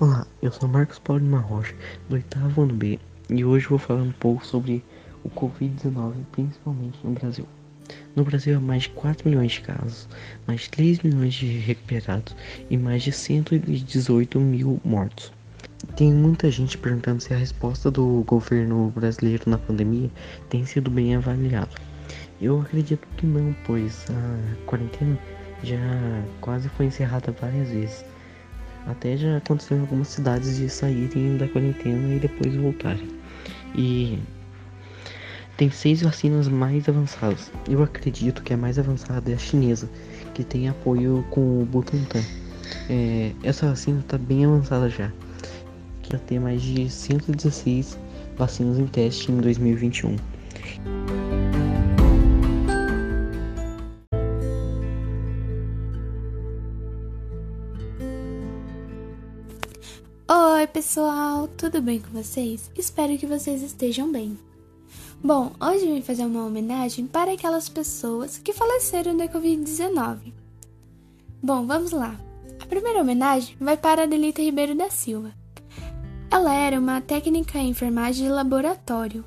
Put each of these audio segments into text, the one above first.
Olá, eu sou Marcos Paulo de Marrocha, do oitavo ano B, e hoje vou falar um pouco sobre o Covid-19, principalmente no Brasil. No Brasil há mais de 4 milhões de casos, mais de 3 milhões de recuperados e mais de 118 mil mortos. Tem muita gente perguntando se a resposta do governo brasileiro na pandemia tem sido bem avaliada. Eu acredito que não, pois a quarentena já quase foi encerrada várias vezes até já aconteceu em algumas cidades de saírem da quarentena e depois voltarem. E tem seis vacinas mais avançadas. Eu acredito que a mais avançada é a chinesa, que tem apoio com o Butantan. É, essa vacina está bem avançada já. Já tem mais de 116 vacinas em teste em 2021. Oi, pessoal, tudo bem com vocês? Espero que vocês estejam bem. Bom, hoje eu vim fazer uma homenagem para aquelas pessoas que faleceram da Covid-19. Bom, vamos lá. A primeira homenagem vai para Adelita Ribeiro da Silva. Ela era uma técnica em enfermagem de laboratório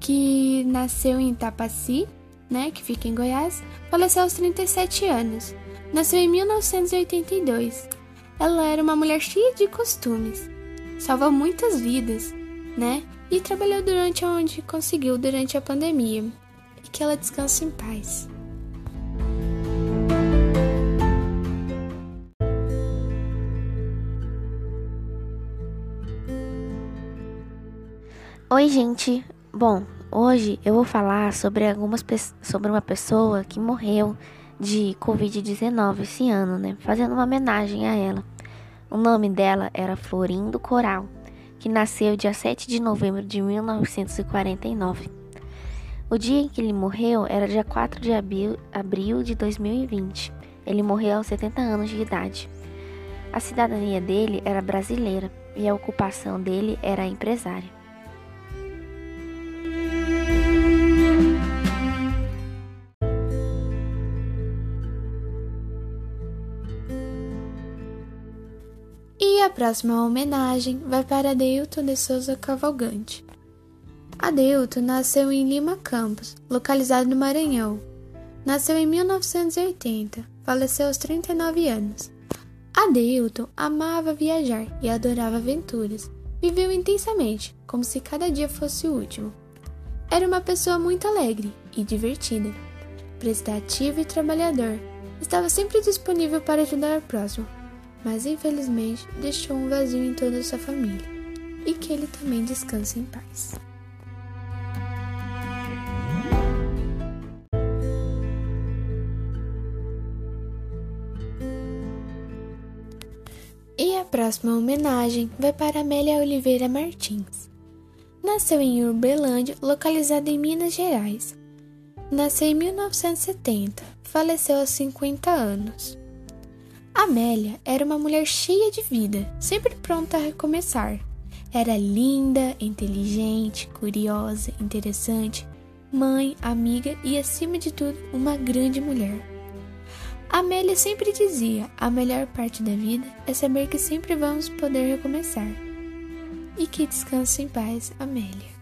que nasceu em Itapaci, né, que fica em Goiás, faleceu aos 37 anos. Nasceu em 1982 ela era uma mulher cheia de costumes, salvou muitas vidas, né? E trabalhou durante onde conseguiu durante a pandemia. E que ela descanse em paz. Oi, gente. Bom, hoje eu vou falar sobre algumas sobre uma pessoa que morreu de Covid-19 esse ano, né? Fazendo uma homenagem a ela. O nome dela era Florindo Coral, que nasceu dia 7 de novembro de 1949. O dia em que ele morreu era dia 4 de abril, abril de 2020. Ele morreu aos 70 anos de idade. A cidadania dele era brasileira e a ocupação dele era empresária. A próxima homenagem vai para Adeilton de Souza Cavalgante. Adeilton nasceu em Lima Campos, localizado no Maranhão. Nasceu em 1980, faleceu aos 39 anos. Adeilton amava viajar e adorava aventuras. Viveu intensamente, como se cada dia fosse o último. Era uma pessoa muito alegre e divertida, prestativo e trabalhador. Estava sempre disponível para ajudar o próximo, mas infelizmente deixou um vazio em toda sua família e que ele também descanse em paz. E a próxima homenagem vai para Amélia Oliveira Martins. Nasceu em Urbelândia, localizada em Minas Gerais. Nasceu em 1970, faleceu aos 50 anos. Amélia era uma mulher cheia de vida, sempre pronta a recomeçar. Era linda, inteligente, curiosa, interessante, mãe, amiga e, acima de tudo, uma grande mulher. Amélia sempre dizia: a melhor parte da vida é saber que sempre vamos poder recomeçar. E que descanse em paz, Amélia.